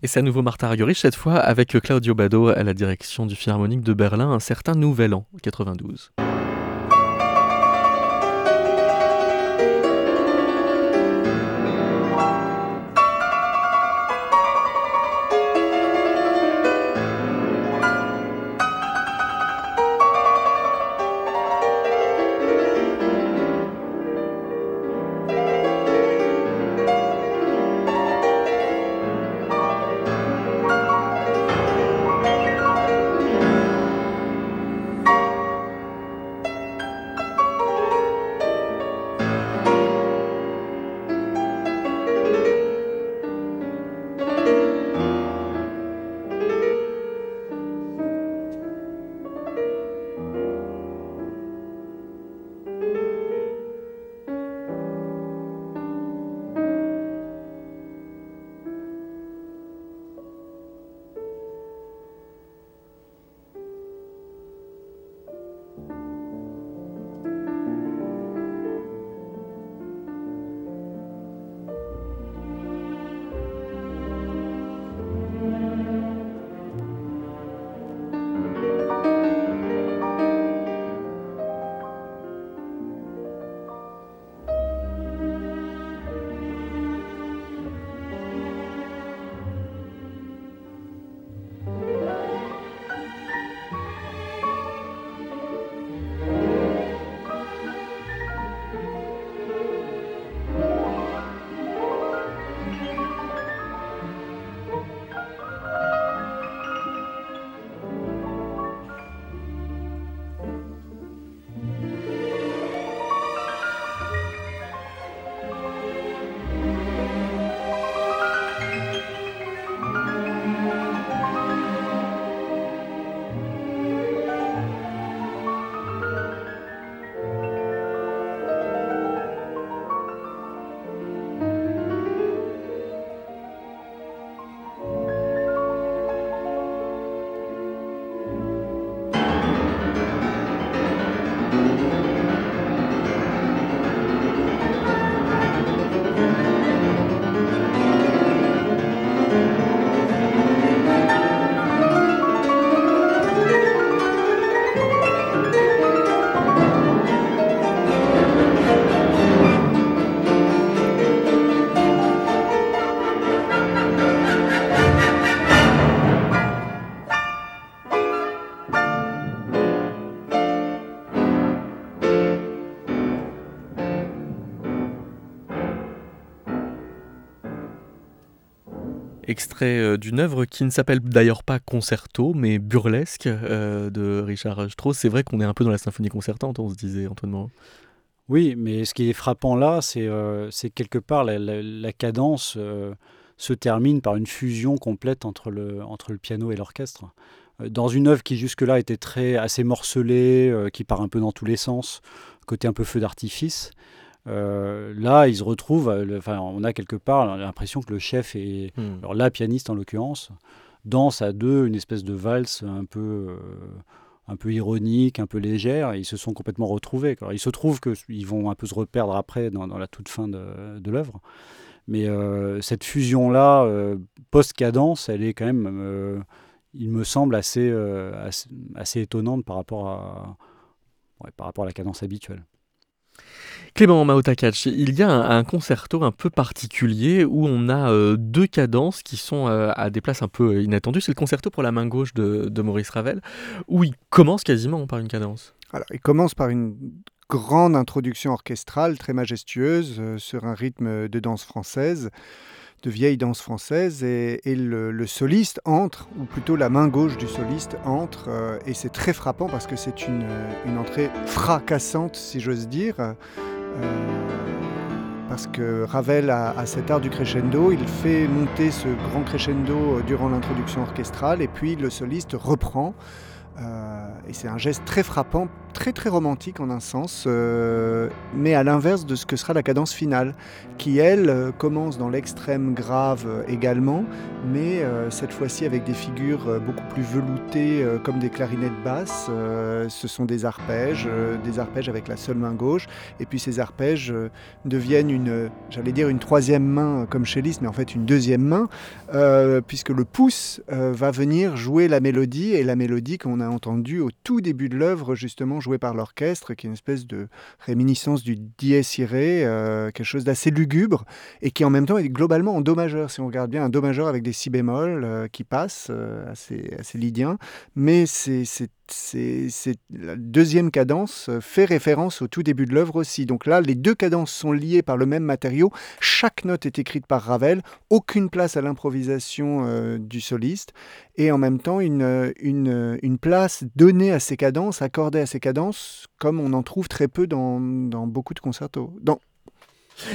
Speaker 1: Et c'est à nouveau Martha Argerich, cette fois avec Claudio Bado à la direction du Philharmonique de Berlin, un certain Nouvel An 92. Extrait d'une œuvre qui ne s'appelle d'ailleurs pas concerto, mais burlesque de Richard Strauss. C'est vrai qu'on est un peu dans la symphonie concertante, on se disait, Antoine Moreau.
Speaker 2: Oui, mais ce qui est frappant là, c'est quelque part la, cadence se termine par une fusion complète entre le, entre le piano et l'orchestre. Dans une œuvre qui jusque-là était très assez morcelée, qui part un peu dans tous les sens, côté un peu feu d'artifice, euh, là, ils se retrouvent, euh, enfin, on a quelque part l'impression que le chef est, hmm. alors la pianiste en l'occurrence, danse à deux une espèce de valse un peu, euh, un peu ironique, un peu légère. Et ils se sont complètement retrouvés. Alors, il se trouve qu'ils vont un peu se reperdre après dans, la toute fin de, de l'œuvre. Mais cette fusion-là, post-cadence, elle est quand même, il me semble, assez, assez, étonnante par rapport à, par rapport à la cadence habituelle.
Speaker 1: Clément Maotakach, il y a un, concerto un peu particulier où on a euh, deux cadences qui sont euh, à des places un peu inattendues. C'est le concerto pour la main gauche de, Maurice Ravel, où il commence quasiment par une cadence.
Speaker 3: Alors, il commence par une grande introduction orchestrale très majestueuse euh, sur un rythme de danse française de vieille danse française et, le, soliste entre, ou plutôt la main gauche du soliste entre, et c'est très frappant parce que c'est une, entrée fracassante, si j'ose dire. Euh, parce que Ravel a, cet art du crescendo, il fait monter ce grand crescendo euh, durant l'introduction orchestrale et puis le soliste reprend. Euh, et c'est un geste très frappant très très romantique en un sens, euh, mais à l'inverse de ce que sera la cadence finale, qui elle euh, commence dans l'extrême grave également, mais cette fois-ci avec des figures beaucoup plus veloutées comme des clarinettes basses. ce sont des arpèges, des arpèges avec la seule main gauche, et puis ces arpèges deviennent une, j'allais dire une troisième main comme chez Liszt, mais en fait une deuxième main, puisque le pouce va venir jouer la mélodie, et la mélodie qu'on a entendue au tout début de l'œuvre justement joué par l'orchestre, qui est une espèce de réminiscence du dies irae, euh, quelque chose d'assez lugubre, et qui en même temps est globalement en do majeur. Si on regarde bien, un do majeur avec des si bémols euh, qui passent, euh, assez, assez lydien, mais c'est c'est la deuxième cadence euh, fait référence au tout début de l'œuvre aussi. Donc là, les deux cadences sont liées par le même matériau. Chaque note est écrite par Ravel, aucune place à l'improvisation euh, du soliste, et en même temps une, euh, une, place donnée à ces cadences, accordée à ces cadences, comme on en trouve très peu dans, dans beaucoup de concertos. Dans,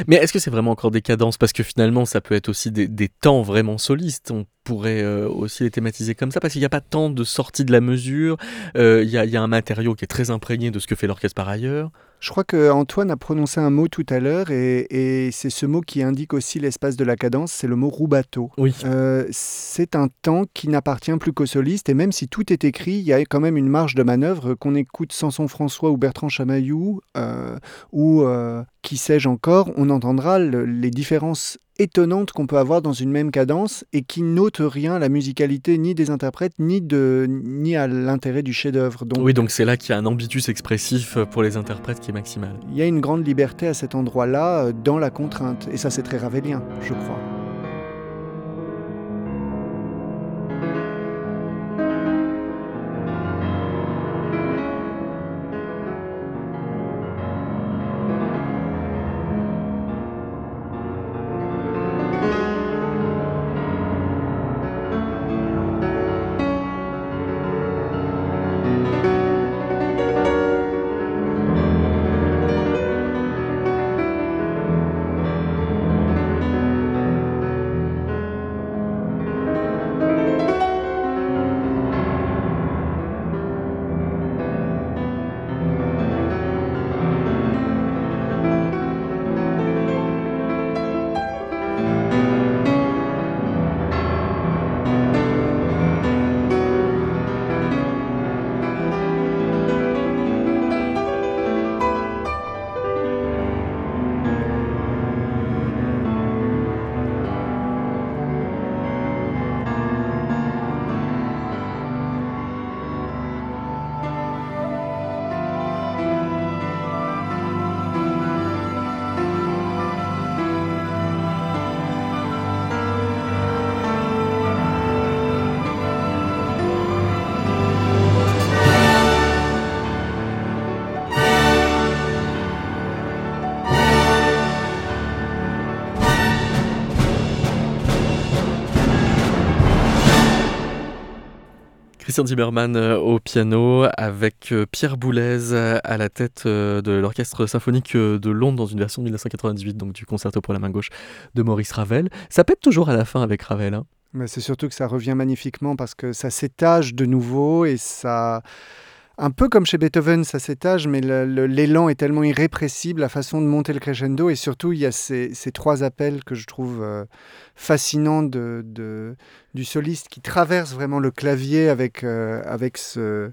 Speaker 1: mais est-ce que c'est vraiment encore des cadences? Parce que finalement, ça peut être aussi des, des temps vraiment solistes. On pourrait euh, aussi les thématiser comme ça, parce qu'il n'y a pas tant de sorties de la mesure. Euh, il y, y, a un matériau qui est très imprégné de ce que fait l'orchestre par ailleurs.
Speaker 3: Je crois qu'Antoine a prononcé un mot tout à l'heure et, c'est ce mot qui indique aussi l'espace de la cadence, c'est le mot rubato.
Speaker 1: Oui.
Speaker 3: Euh, c'est un temps qui n'appartient plus qu'au soliste et même si tout est écrit, il y a quand même une marge de manœuvre qu'on écoute Samson François ou Bertrand Chamaillou euh, ou euh, qui sais-je encore, on entendra les différences étonnante qu'on peut avoir dans une même cadence et qui n'ôte rien à la musicalité ni des interprètes ni, de, ni à l'intérêt du chef-d'œuvre.
Speaker 1: Oui, donc c'est là qu'il y a un ambitus expressif pour les interprètes qui est maximal.
Speaker 3: Il y a une grande liberté à cet endroit-là euh, dans la contrainte et ça c'est très ravelien, je crois.
Speaker 1: Christian Zimmermann euh, au piano avec euh, Pierre Boulez à la tête euh, de l'orchestre symphonique de Londres dans une version de 1998, donc du concerto pour la main gauche de Maurice Ravel. Ça pète toujours à la fin avec Ravel. Hein.
Speaker 3: C'est surtout que ça revient magnifiquement parce que ça s'étage de nouveau et ça un peu comme chez Beethoven, ça s'étage, mais l'élan est tellement irrépressible, la façon de monter le crescendo, et surtout il y a ces, trois appels que je trouve euh, fascinants du soliste qui traverse vraiment le clavier avec, euh, avec ce,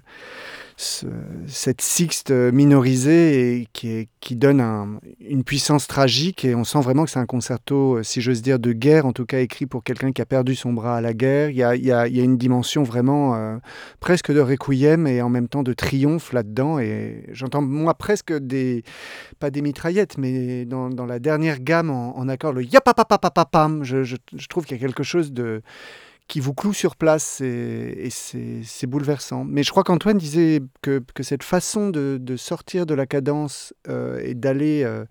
Speaker 3: cette sixte minorisée qui, donne une puissance tragique et on sent vraiment que c'est un concerto, si j'ose dire, de guerre, en tout cas écrit pour quelqu'un qui a perdu son bras à la guerre. Il y a, y a, y a une dimension vraiment euh, presque de requiem et en même temps de triomphe là-dedans et j'entends moi presque des, pas des mitraillettes, mais dans, la dernière gamme en, en accord, le yapapapapapam, je, je trouve qu'il y a quelque chose de qui vous cloue sur place et, c'est bouleversant. Mais je crois qu'Antoine disait que, que, cette façon de, de, sortir de la cadence euh, et d'aller euh,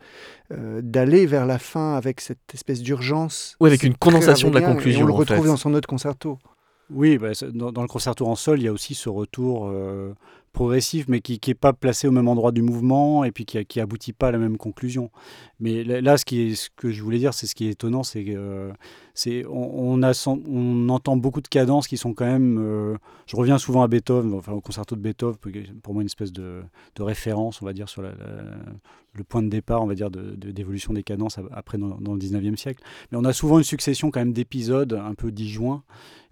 Speaker 3: euh, d'aller vers la fin avec cette espèce d'urgence.
Speaker 1: Oui, avec une condensation de la conclusion.
Speaker 3: on le retrouve dans son autre concerto.
Speaker 2: Oui, bah, dans, dans, le concerto en sol, il y a aussi ce retour progressif, mais qui n'est pas placé au même endroit du mouvement et puis qui, qui aboutit pas à la même conclusion. Mais là, ce, qui ce que je voulais dire, c'est ce qui est étonnant, c'est euh, c'est on, entend beaucoup de cadences qui sont quand même. Euh, je reviens souvent à Beethoven, enfin au concerto de Beethoven, pour moi une espèce de, de référence, on va dire, sur le point de départ, on va dire, d'évolution de, des cadences après dans, dans, le 19e siècle. Mais on a souvent une succession quand même d'épisodes un peu disjoints.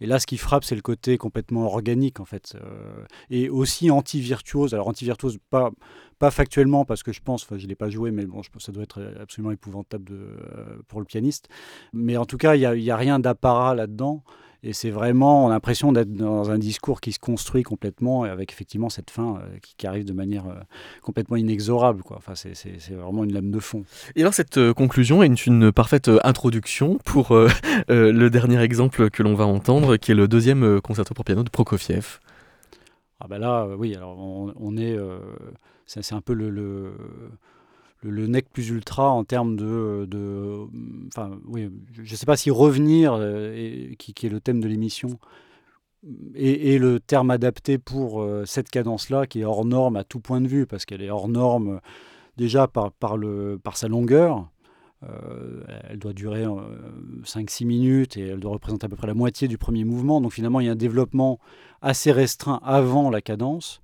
Speaker 2: Et là, ce qui frappe, c'est le côté complètement organique, en fait. Euh, et aussi anti-virtuose. Alors, anti-virtuose, pas, pas factuellement, parce que je pense, je ne l'ai pas joué, mais bon, ça doit être absolument épouvantable euh, pour le pianiste. Mais en tout cas, il n'y a, rien d'apparat là-dedans. Et c'est vraiment, on a l'impression d'être dans un discours qui se construit complètement, avec effectivement cette fin euh, qui, arrive de manière euh, complètement inexorable. Quoi. Enfin, c'est, vraiment une lame de fond.
Speaker 1: Et alors cette euh, conclusion est une, parfaite introduction pour le dernier exemple que l'on va entendre, qui est le deuxième concerto pour piano de Prokofiev.
Speaker 2: Ah ben là, oui, alors on, est... c'est, un peu le le, nec plus ultra en termes de, de enfin oui, je ne sais pas si revenir, euh, qui, est le thème de l'émission, est, le terme adapté pour euh, cette cadence-là, qui est hors norme à tout point de vue, parce qu'elle est hors norme déjà par, par, le, par sa longueur. Euh, elle doit durer 5-6 minutes et elle doit représenter à peu près la moitié du premier mouvement. Donc finalement, il y a un développement assez restreint avant la cadence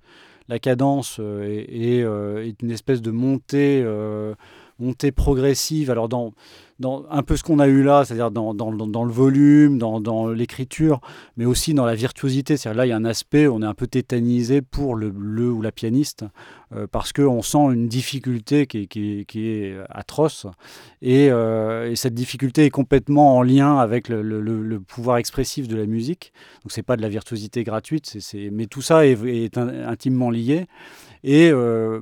Speaker 2: la cadence euh, euh, est, une espèce de montée, euh, montée progressive. Alors dans, dans un peu ce qu'on a eu là, c'est-à-dire dans, dans, le volume, dans, l'écriture, mais aussi dans la virtuosité. C'est-à-dire là, il y a un aspect, on est un peu tétanisé pour le, le ou la pianiste, euh, parce qu'on sent une difficulté qui, qui, qui est atroce. Et, euh, et, cette difficulté est complètement en lien avec le, le, pouvoir expressif de la musique. Donc c'est pas de la virtuosité gratuite, c'est, mais tout ça est, est intimement lié. Et euh,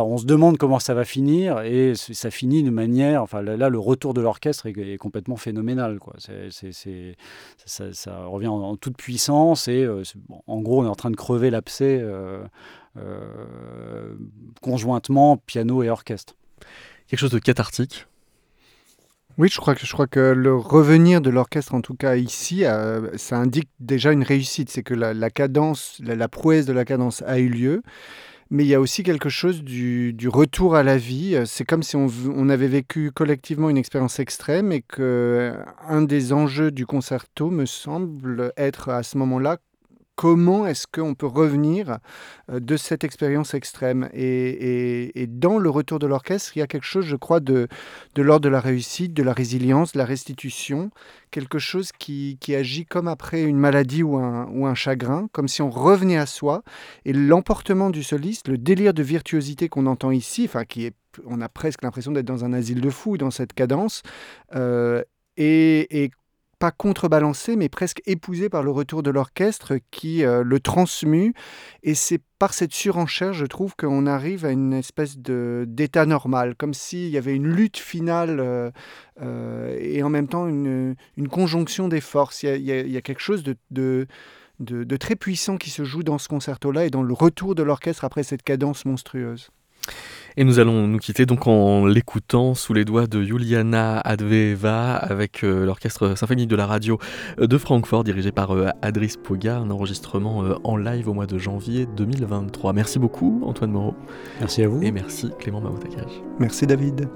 Speaker 2: on se demande comment ça va finir et ça finit de manière. Enfin, là, le retour de l'orchestre est, complètement phénoménal. Quoi. ça, revient en, toute puissance et euh, en gros, on est en train de crever l'abcès euh, euh, conjointement piano et orchestre.
Speaker 1: Quelque chose de cathartique?
Speaker 3: Oui, je crois que je crois que le revenir de l'orchestre, en tout cas ici, ça indique déjà une réussite. C'est que la, cadence, la, prouesse de la cadence a eu lieu mais il y a aussi quelque chose du, retour à la vie. C'est comme si on, avait vécu collectivement une expérience extrême et que un des enjeux du concerto me semble être à ce moment-là comment est-ce qu'on peut revenir euh, de cette expérience extrême? Et, dans le retour de l'orchestre, il y a quelque chose, je crois, de, de l'ordre de la réussite, de la résilience, de la restitution, quelque chose qui, agit comme après une maladie ou un, ou un chagrin, comme si on revenait à soi. Et l'emportement du soliste, le délire de virtuosité qu'on entend ici, enfin qui est, on a presque l'impression d'être dans un asile de fous dans cette cadence, euh, et, et pas contrebalancé, mais presque épousé par le retour de l'orchestre qui euh, le transmue. Et c'est par cette surenchère, je trouve, qu'on arrive à une espèce d'état normal, comme s'il y avait une lutte finale euh, euh, et en même temps une, conjonction des forces. Il y, a, quelque chose de, de de, très puissant qui se joue dans ce concerto-là et dans le retour de l'orchestre après cette cadence monstrueuse.
Speaker 1: Et nous allons nous quitter donc en l'écoutant sous les doigts de Juliana Adveva avec euh, l'orchestre symphonique de la radio euh, de Francfort dirigé par euh, Adris Poga, un enregistrement en live au mois de janvier 2023. Merci beaucoup Antoine Moreau.
Speaker 2: Merci à vous.
Speaker 1: Et merci Clément Maoutakage.
Speaker 3: Merci David.